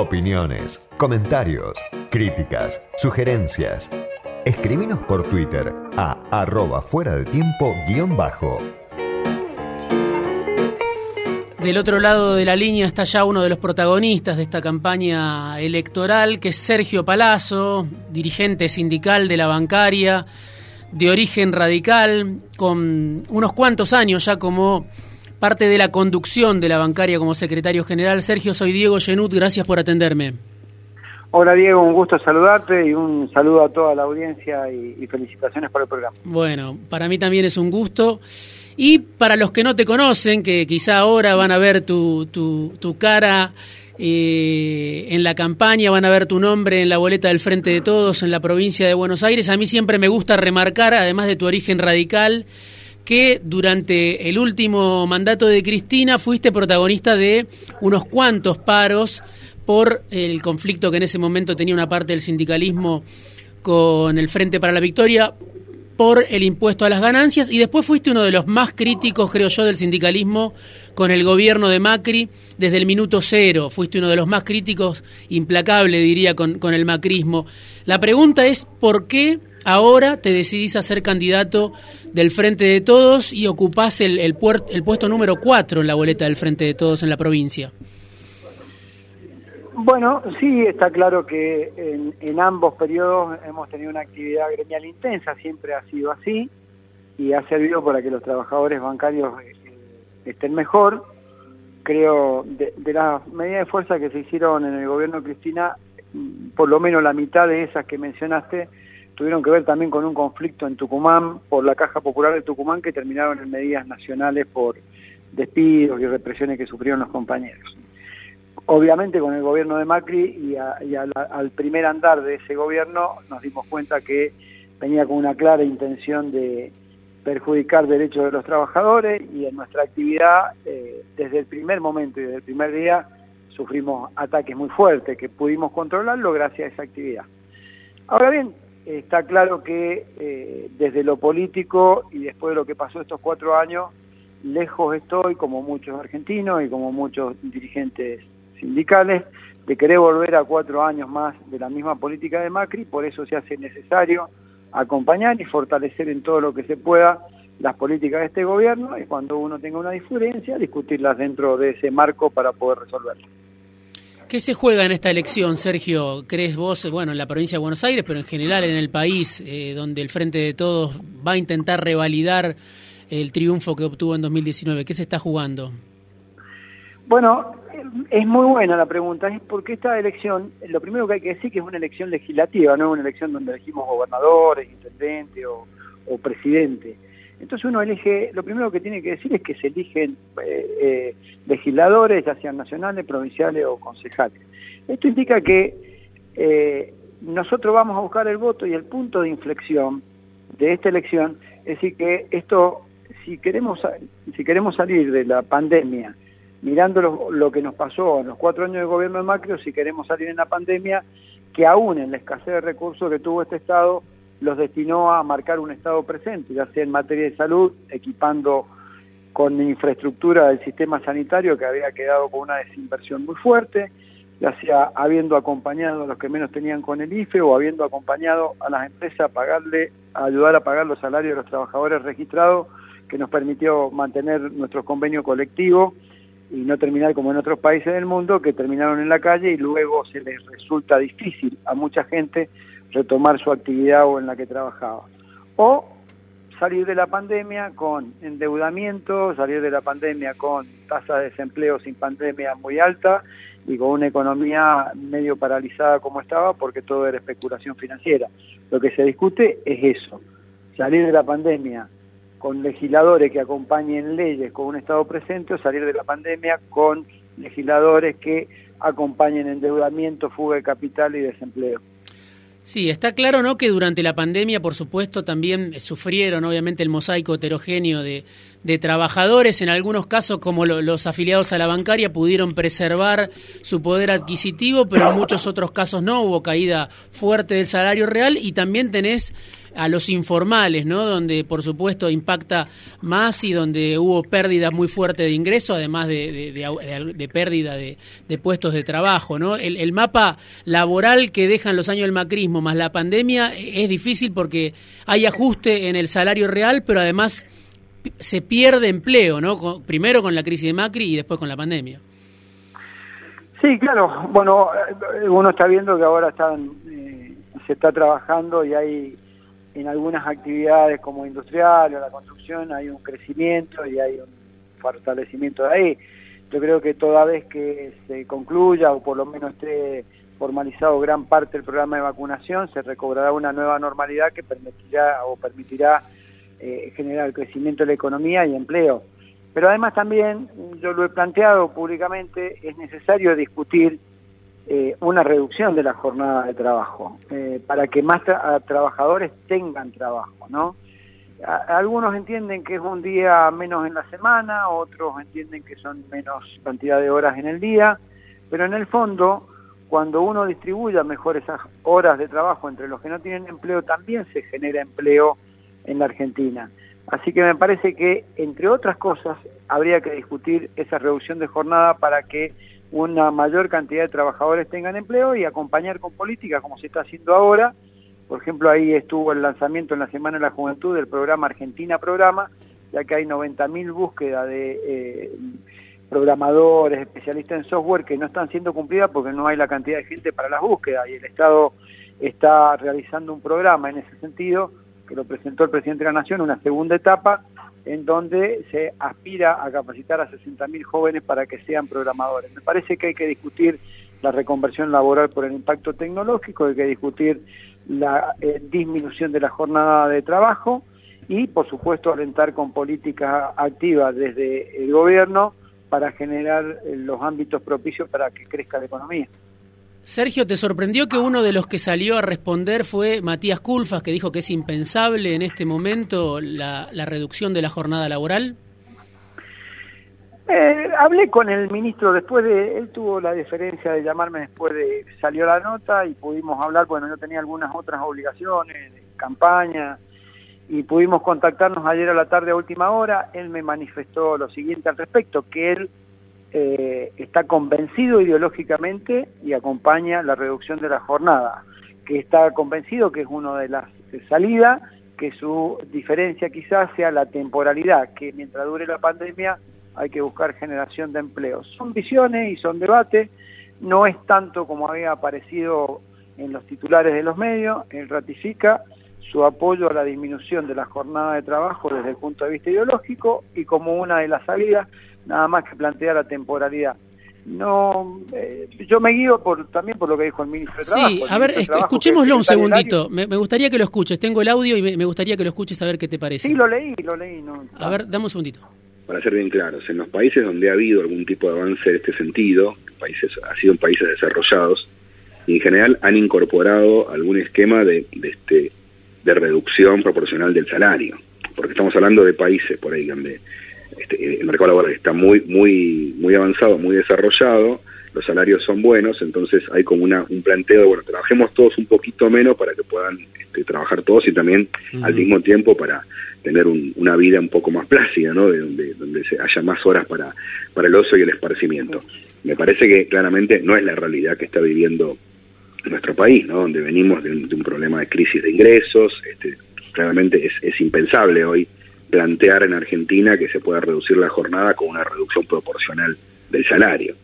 Opiniones, comentarios, críticas, sugerencias. Escribinos por Twitter a arroba fuera de tiempo guion bajo. Del otro lado de la línea está ya uno de los protagonistas de esta campaña electoral, que es Sergio Palazzo, dirigente sindical de la bancaria, de origen radical, con unos cuantos años ya como parte de la conducción de la bancaria como secretario general. Sergio, soy Diego Genut, gracias por atenderme. Hola Diego, un gusto saludarte y un saludo a toda la audiencia y, felicitaciones por el programa. Bueno, para mí también es un gusto. Y para los que no te conocen, que quizá ahora van a ver tu, tu, tu cara eh, en la campaña, van a ver tu nombre en la boleta del Frente de Todos en la provincia de Buenos Aires, a mí siempre me gusta remarcar, además de tu origen radical, que durante el último mandato de Cristina fuiste protagonista de unos cuantos paros por el conflicto que en ese momento tenía una parte del sindicalismo con el Frente para la Victoria por el impuesto a las ganancias y después fuiste uno de los más críticos, creo yo, del sindicalismo con el gobierno de Macri desde el minuto cero. Fuiste uno de los más críticos, implacable diría, con, con el macrismo. La pregunta es, ¿por qué ahora te decidís a ser candidato del Frente de Todos y ocupás el, el, el puesto número 4 en la boleta del Frente de Todos en la provincia. Bueno, sí, está claro que en, en, ambos periodos hemos tenido una actividad gremial intensa, siempre ha sido así, y ha servido para que los trabajadores bancarios eh, estén mejor. Creo, de, de las medidas de fuerza que se hicieron en el gobierno de Cristina, por lo menos la mitad de esas que mencionaste, tuvieron que ver también con un conflicto en Tucumán por la Caja Popular de Tucumán que terminaron en medidas nacionales por despidos y represiones que sufrieron los compañeros. Obviamente con el gobierno de Macri y, a, y al primer andar de ese gobierno nos dimos cuenta que venía con una clara intención de perjudicar derechos de los trabajadores y en nuestra actividad eh, desde el primer momento y desde el primer día sufrimos ataques muy fuertes que pudimos controlarlo gracias a esa actividad. Ahora bien, está claro que eh, desde lo político y después de lo que pasó estos cuatro años, lejos estoy, como muchos argentinos y como muchos dirigentes sindicales, de querer volver a cuatro años más de la misma política de Macri, por eso se hace necesario acompañar y fortalecer en todo lo que se pueda las políticas de este gobierno y cuando uno tenga una diferencia, discutirlas dentro de ese marco para poder resolverlo. ¿Qué se juega en esta elección, Sergio? ¿Crees vos, bueno, en la provincia de Buenos Aires, pero en general en el país, eh, donde el Frente de Todos va a intentar revalidar el triunfo que obtuvo en 2019? ¿Qué se está jugando? Bueno, es muy buena la pregunta, es porque esta elección, lo primero que hay que decir que es una elección legislativa, no es una elección donde elegimos gobernadores, intendentes o, o presidente. Entonces uno elige, lo primero que tiene que decir es que se eligen eh, eh, legisladores, ya sean nacionales, provinciales o concejales. Esto indica que eh, nosotros vamos a buscar el voto y el punto de inflexión de esta elección, es decir que esto, si queremos, si queremos salir de la pandemia, mirando lo, lo que nos pasó en los cuatro años de gobierno de Macri, si queremos salir en la pandemia, que aún en la escasez de recursos que tuvo este Estado, los destinó a marcar un Estado presente, ya sea en materia de salud, equipando con infraestructura del sistema sanitario que había quedado con una desinversión muy fuerte, ya sea habiendo acompañado a los que menos tenían con el IFE o habiendo acompañado a las empresas a pagarle, a ayudar a pagar los salarios de los trabajadores registrados, que nos permitió mantener nuestro convenio colectivo y no terminar como en otros países del mundo que terminaron en la calle y luego se les resulta difícil a mucha gente retomar su actividad o en la que trabajaba. O salir de la pandemia con endeudamiento, salir de la pandemia con tasa de desempleo sin pandemia muy alta y con una economía medio paralizada como estaba porque todo era especulación financiera. Lo que se discute es eso, salir de la pandemia con legisladores que acompañen leyes con un Estado presente o salir de la pandemia con legisladores que acompañen endeudamiento, fuga de capital y desempleo. Sí, está claro ¿no? que durante la pandemia, por supuesto, también sufrieron obviamente el mosaico heterogéneo de, trabajadores, en algunos casos como los afiliados a la bancaria pudieron preservar su poder adquisitivo, pero en muchos otros casos no, hubo caída fuerte del salario real y también tenés a los informales, ¿no? Donde por supuesto impacta más y donde hubo pérdida muy fuerte de ingresos, además de, pérdida de, puestos de trabajo, ¿no? El, el, mapa laboral que dejan los años del macrismo más la pandemia es difícil porque hay ajuste en el salario real, pero además se pierde empleo, ¿no? Primero con la crisis de Macri y después con la pandemia. Sí, claro. Bueno, eh, uno está viendo que ahora están, eh, se está trabajando y hay en algunas actividades como industrial o la construcción hay un crecimiento y hay un fortalecimiento de ahí. Yo creo que toda vez que se concluya o por lo menos esté formalizado gran parte del programa de vacunación, se recobrará una nueva normalidad que permitirá o permitirá eh, generar crecimiento de la economía y empleo. Pero además también, yo lo he planteado públicamente, es necesario discutir eh, una reducción de la jornada de trabajo eh, para que más trabajadores tengan trabajo, ¿no? algunos entienden que es un día menos en la semana, otros entienden que son menos cantidad de horas en el día, pero en el fondo, cuando uno distribuya mejor esas horas de trabajo entre los que no tienen empleo, también se genera empleo en la Argentina. Así que me parece que, entre otras cosas, habría que discutir esa reducción de jornada para que una mayor cantidad de trabajadores tengan empleo y acompañar con políticas como se está haciendo ahora. Por ejemplo, ahí estuvo el lanzamiento en la Semana de la Juventud del programa Argentina Programa, ya que hay 90.000 búsquedas de eh, programadores, especialistas en software que no están siendo cumplidas porque no hay la cantidad de gente para las búsquedas y el Estado está realizando un programa en ese sentido que lo presentó el presidente de la Nación, una segunda etapa, en donde se aspira a capacitar a 60.000 jóvenes para que sean programadores. Me parece que hay que discutir la reconversión laboral por el impacto tecnológico, hay que discutir la eh, disminución de la jornada de trabajo y, por supuesto, alentar con políticas activas desde el gobierno para generar eh, los ámbitos propicios para que crezca la economía. Sergio, ¿te sorprendió que uno de los que salió a responder fue Matías Culfas, que dijo que es impensable en este momento la, reducción de la jornada laboral? Eh, hablé con el ministro después de, él tuvo la deferencia de llamarme después de salió la nota y pudimos hablar, bueno, yo tenía algunas otras obligaciones, campaña, y pudimos contactarnos ayer a la tarde a última hora, él me manifestó lo siguiente al respecto, que él eh, está convencido ideológicamente y acompaña la reducción de la jornada, que está convencido que es una de las salidas, que su diferencia quizás sea la temporalidad, que mientras dure la pandemia hay que buscar generación de empleos. Son visiones y son debates, no es tanto como había aparecido en los titulares de los medios, él ratifica su apoyo a la disminución de la jornada de trabajo desde el punto de vista ideológico y como una de las salidas nada más que plantea la temporalidad. No, eh, yo me guío por, también por lo que dijo el ministro de Trabajo. Sí, a ver, escuchémoslo un segundito. Me, gustaría que lo escuches. Tengo el audio y me, gustaría que lo escuches a ver qué te parece. Sí, lo leí, lo leí. No, a ver, dame un segundito. Para ser bien claros, en los países donde ha habido algún tipo de avance en este sentido, países ha sido en países desarrollados, en general han incorporado algún esquema de, de, este, de reducción proporcional del salario. Porque estamos hablando de países por ahí donde este, el mercado laboral está muy, muy, muy avanzado, muy desarrollado, los salarios son buenos, entonces hay como una, un planteo de, bueno, trabajemos todos un poquito menos para que puedan este, trabajar todos y también al mismo tiempo para tener una vida un poco más plácida, ¿no? De donde, donde se haya más horas para, para el ocio y el esparcimiento. Me parece que claramente no es la realidad que está viviendo nuestro país, ¿no? Donde venimos de un, problema de crisis de ingresos, este, claramente es impensable hoy plantear en Argentina que se pueda reducir la jornada con una reducción proporcional del salario.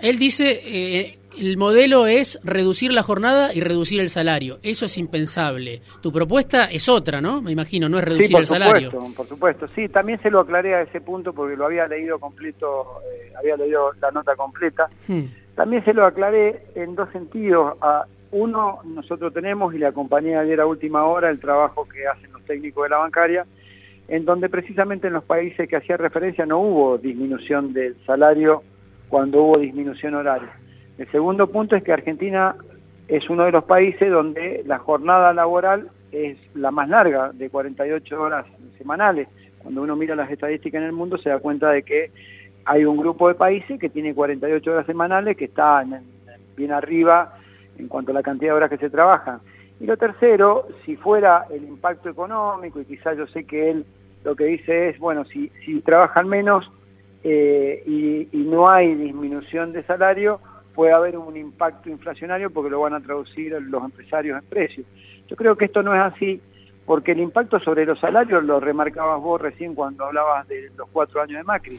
Él dice, eh, el modelo es reducir la jornada y reducir el salario. Eso es impensable. Tu propuesta es otra, ¿no? Me imagino, no es reducir el salario. Por supuesto, sí, también se lo aclaré a ese punto porque lo había leído completo, eh, había leído la nota completa. Hmm. También se lo aclaré en dos sentidos. A, uno, nosotros tenemos, y le acompañé ayer a última hora, el trabajo que hacen los técnicos de la bancaria, en donde precisamente en los países que hacía referencia no hubo disminución del salario cuando hubo disminución horaria. El segundo punto es que Argentina es uno de los países donde la jornada laboral es la más larga, de 48 horas semanales, Cuando uno mira las estadísticas en el mundo se da cuenta de que hay un grupo de países que tiene 48 horas semanales, que está bien arriba en cuanto a la cantidad de horas que se trabajan. Y lo tercero, si fuera el impacto económico, y quizás yo sé que él lo que dice es, bueno, si, si trabajan menos eh, y, y no hay disminución de salario, puede haber un impacto inflacionario porque lo van a traducir los empresarios en precios. Yo creo que esto no es así, porque el impacto sobre los salarios lo remarcabas vos recién cuando hablabas de los cuatro años de Macri.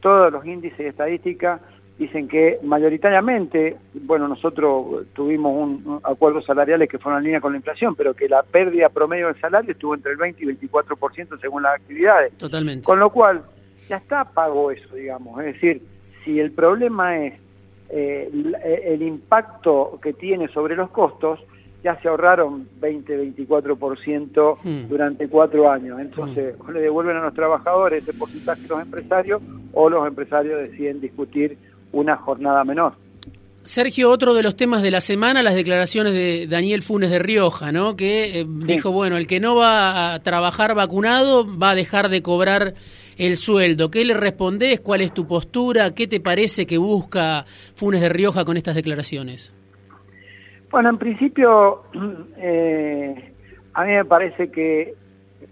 Todos los índices de estadística dicen que mayoritariamente, bueno, nosotros tuvimos un, acuerdos salariales que fueron en línea con la inflación, pero que la pérdida promedio del salario estuvo entre el 20 y 24% según las actividades. Totalmente. Con lo cual, ya está pago eso, digamos. Es decir, si el problema es eh, el, impacto que tiene sobre los costos, ya se ahorraron 20-24% hmm. durante cuatro años. Entonces, hmm. le devuelven a los trabajadores ese porcentaje a los empresarios o los empresarios deciden discutir una jornada menor. Sergio, otro de los temas de la semana, las declaraciones de Daniel Funes de Rioja, ¿no? Que eh, dijo, bueno, el que no va a trabajar vacunado va a dejar de cobrar el sueldo. ¿Qué le respondés? ¿Cuál es tu postura? ¿Qué te parece que busca Funes de Rioja con estas declaraciones? Bueno, en principio, eh, a mí me parece que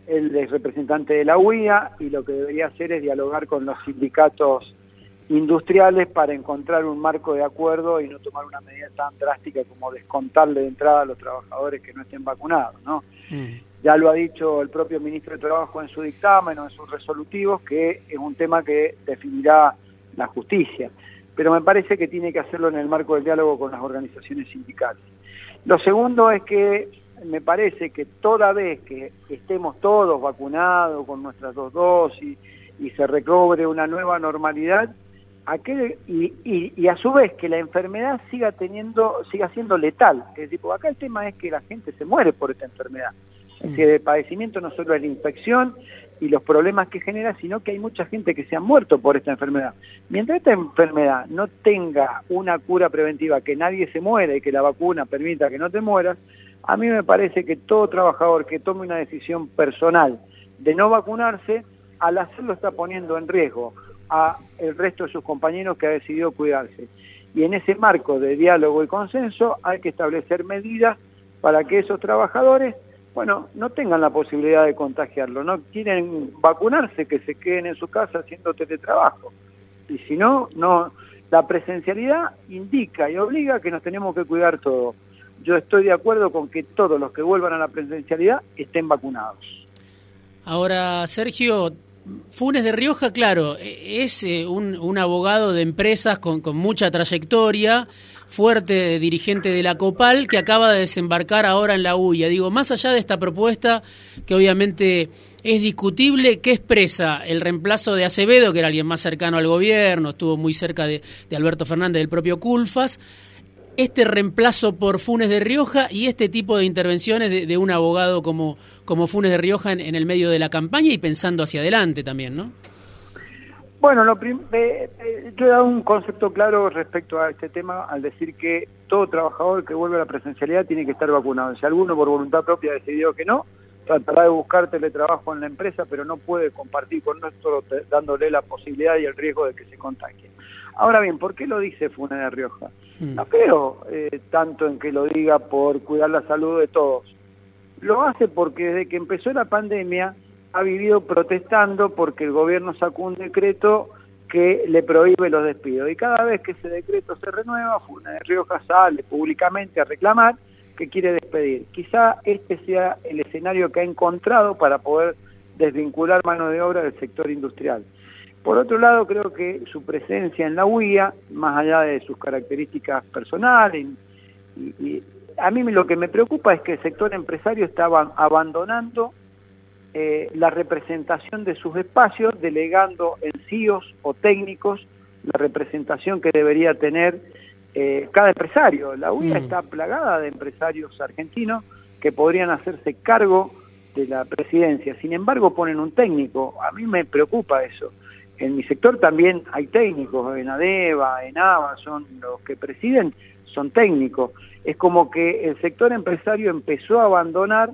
él es representante de la UIA y lo que debería hacer es dialogar con los sindicatos industriales para encontrar un marco de acuerdo y no tomar una medida tan drástica como descontarle de entrada a los trabajadores que no estén vacunados, ¿no? Mm. Ya lo ha dicho el propio ministro de Trabajo en su dictamen o en sus resolutivos, que es un tema que definirá la justicia. Pero me parece que tiene que hacerlo en el marco del diálogo con las organizaciones sindicales. Lo segundo es que me parece que toda vez que estemos todos vacunados con nuestras dos dosis y se recobre una nueva normalidad, aquel, y, y, a su vez que la enfermedad siga teniendo, siga siendo letal. Es decir, acá el tema es que la gente se muere por esta enfermedad. Es decir, el padecimiento no solo es la infección y los problemas que genera, sino que hay mucha gente que se ha muerto por esta enfermedad. Mientras esta enfermedad no tenga una cura preventiva, que nadie se muera y que la vacuna permita que no te mueras, a mí me parece que todo trabajador que tome una decisión personal de no vacunarse, al hacerlo está poniendo en riesgo a el resto de sus compañeros que ha decidido cuidarse. Y en ese marco de diálogo y consenso hay que establecer medidas para que esos trabajadores, bueno, no tengan la posibilidad de contagiarlo. No quieren vacunarse, que se queden en su casa haciendo teletrabajo. Y si no, no, la presencialidad indica y obliga que nos tenemos que cuidar todos. Yo estoy de acuerdo con que todos los que vuelvan a la presencialidad estén vacunados. Ahora, Sergio, Funes de Rioja, claro, e, es eh, un, abogado de empresas con, con, mucha trayectoria, fuerte dirigente de la COPAL, que acaba de desembarcar ahora en la UIA. Digo, más allá de esta propuesta, que obviamente es discutible, ¿qué expresa el reemplazo de Acevedo, que era alguien más cercano al gobierno, estuvo muy cerca de, de Alberto Fernández, del propio Culfas? Este reemplazo por Funes de Rioja y este tipo de intervenciones de, un abogado como, como Funes de Rioja en, el medio de la campaña y pensando hacia adelante también, ¿no? Bueno, lo eh, eh, yo he dado un concepto claro respecto a este tema al decir que todo trabajador que vuelve a la presencialidad tiene que estar vacunado. Si alguno por voluntad propia ha decidido que no, tratará de buscar teletrabajo en la empresa, pero no puede compartir con nosotros dándole la posibilidad y el riesgo de que se contagie. Ahora bien, ¿por qué lo dice Funes de Rioja? Mm. No creo eh, tanto en que lo diga por cuidar la salud de todos. Lo hace porque desde que empezó la pandemia ha vivido protestando porque el gobierno sacó un decreto que le prohíbe los despidos. Y cada vez que ese decreto se renueva, Funes de Rioja sale públicamente a reclamar que quiere despedir. Quizá este sea el escenario que ha encontrado para poder desvincular mano de obra del sector industrial. Por otro lado, creo que su presencia en la UIA, más allá de sus características personales, y, a mí lo que me preocupa es que el sector empresario estaba abandonando eh, la representación de sus espacios, delegando en CIOs o técnicos la representación que debería tener eh, cada empresario. La UIA mm. está plagada de empresarios argentinos que podrían hacerse cargo de la presidencia. Sin embargo, ponen un técnico. A mí me preocupa eso en mi sector también hay técnicos, en ADEVA, en ABA, son los que presiden, son técnicos. Es como que el sector empresario empezó a abandonar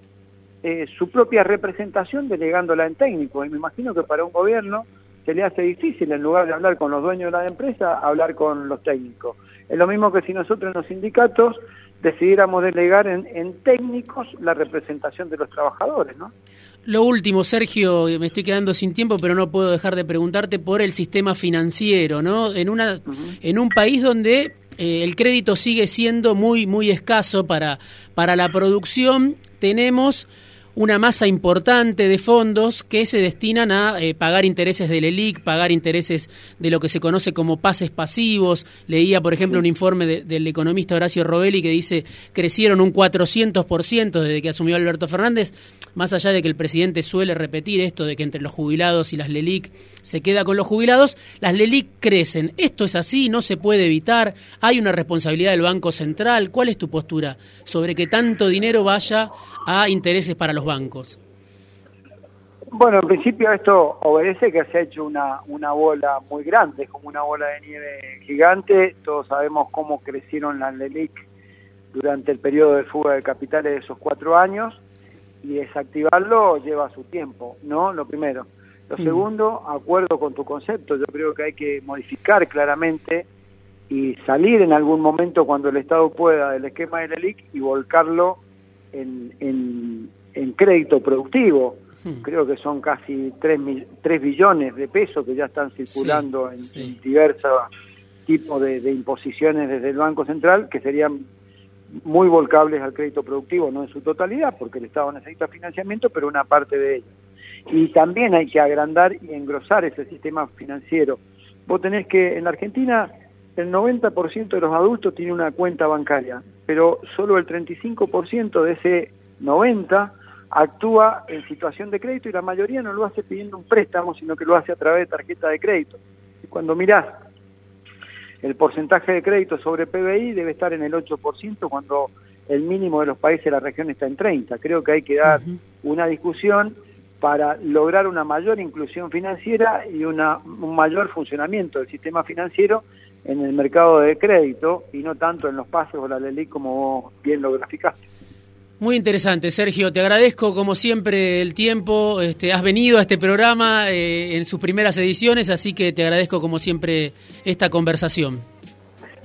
eh, su propia representación delegándola en técnico. Y me imagino que para un gobierno se le hace difícil, en lugar de hablar con los dueños de la empresa, hablar con los técnicos. Es lo mismo que si nosotros en los sindicatos decidiéramos delegar en, en, técnicos la representación de los trabajadores, ¿no? Lo último, Sergio, me estoy quedando sin tiempo, pero no puedo dejar de preguntarte por el sistema financiero, ¿no? En una, en un país donde eh, el crédito sigue siendo muy, muy escaso para, para la producción, tenemos una masa importante de fondos que se destinan a eh, pagar intereses del ELIC, pagar intereses de lo que se conoce como pases pasivos. Leía, por ejemplo, un informe del economista Horacio Robelli que dice crecieron un 400% desde que asumió Alberto Fernández, más allá de que el presidente suele repetir esto de que entre los jubilados y las LELIC se queda con los jubilados, las LELIC crecen. ¿Esto es así? ¿No se puede evitar? ¿Hay una responsabilidad del Banco Central? ¿Cuál es tu postura sobre que tanto dinero vaya a intereses para los bancos? Bueno, en principio esto obedece que se ha hecho una, una bola muy grande, como una bola de nieve gigante. Todos sabemos cómo crecieron las LELIC durante el periodo de fuga de capitales de esos cuatro años y desactivarlo lleva su tiempo, ¿no? Lo primero. Lo segundo, acuerdo con tu concepto, yo creo que hay que modificar claramente y salir en algún momento cuando el Estado pueda del esquema de LELIC y volcarlo en, en, en crédito productivo. Creo que son casi 3, 3 billones de pesos que ya están circulando en, diversos tipos de, de, imposiciones desde el Banco Central, que serían muy volcables al crédito productivo, no en su totalidad, porque el Estado necesita financiamiento, pero una parte de ello. Y también hay que agrandar y engrosar ese sistema financiero. Vos tenés que, en la Argentina, el 90% de los adultos tiene una cuenta bancaria, pero solo el 35% de ese 90% actúa en situación de crédito y la mayoría no lo hace pidiendo un préstamo, sino que lo hace a través de tarjeta de crédito. Y cuando mirás el porcentaje de crédito sobre PBI debe estar en el 8% cuando el mínimo de los países de la región está en 30. Creo que hay que dar una discusión para lograr una mayor inclusión financiera y una, un mayor funcionamiento del sistema financiero en el mercado de crédito y no tanto en los pases o la ley como bien lo graficaste. Muy interesante, Sergio. Te agradezco como siempre el tiempo. Este, has venido a este programa eh, en sus primeras ediciones, así que te agradezco como siempre esta conversación.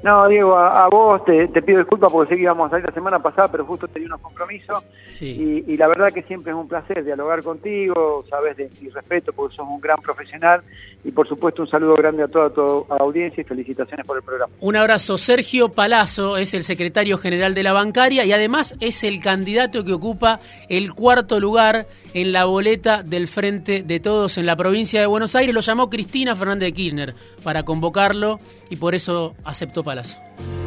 No, Diego, a, vos te, pido disculpas porque sé que íbamos a salir la semana pasada, pero justo tenía unos compromisos. Y, y, la verdad que siempre es un placer dialogar contigo, sabes de mi respeto porque sos un gran profesional. Y por supuesto un saludo grande a toda tu audiencia y felicitaciones por el programa. Un abrazo. Sergio Palazzo es el secretario general de la bancaria y además es el candidato que ocupa el cuarto lugar en la boleta del Frente de Todos en la provincia de Buenos Aires. Lo llamó Cristina Fernández de Kirchner para convocarlo y por eso aceptó Palazzo.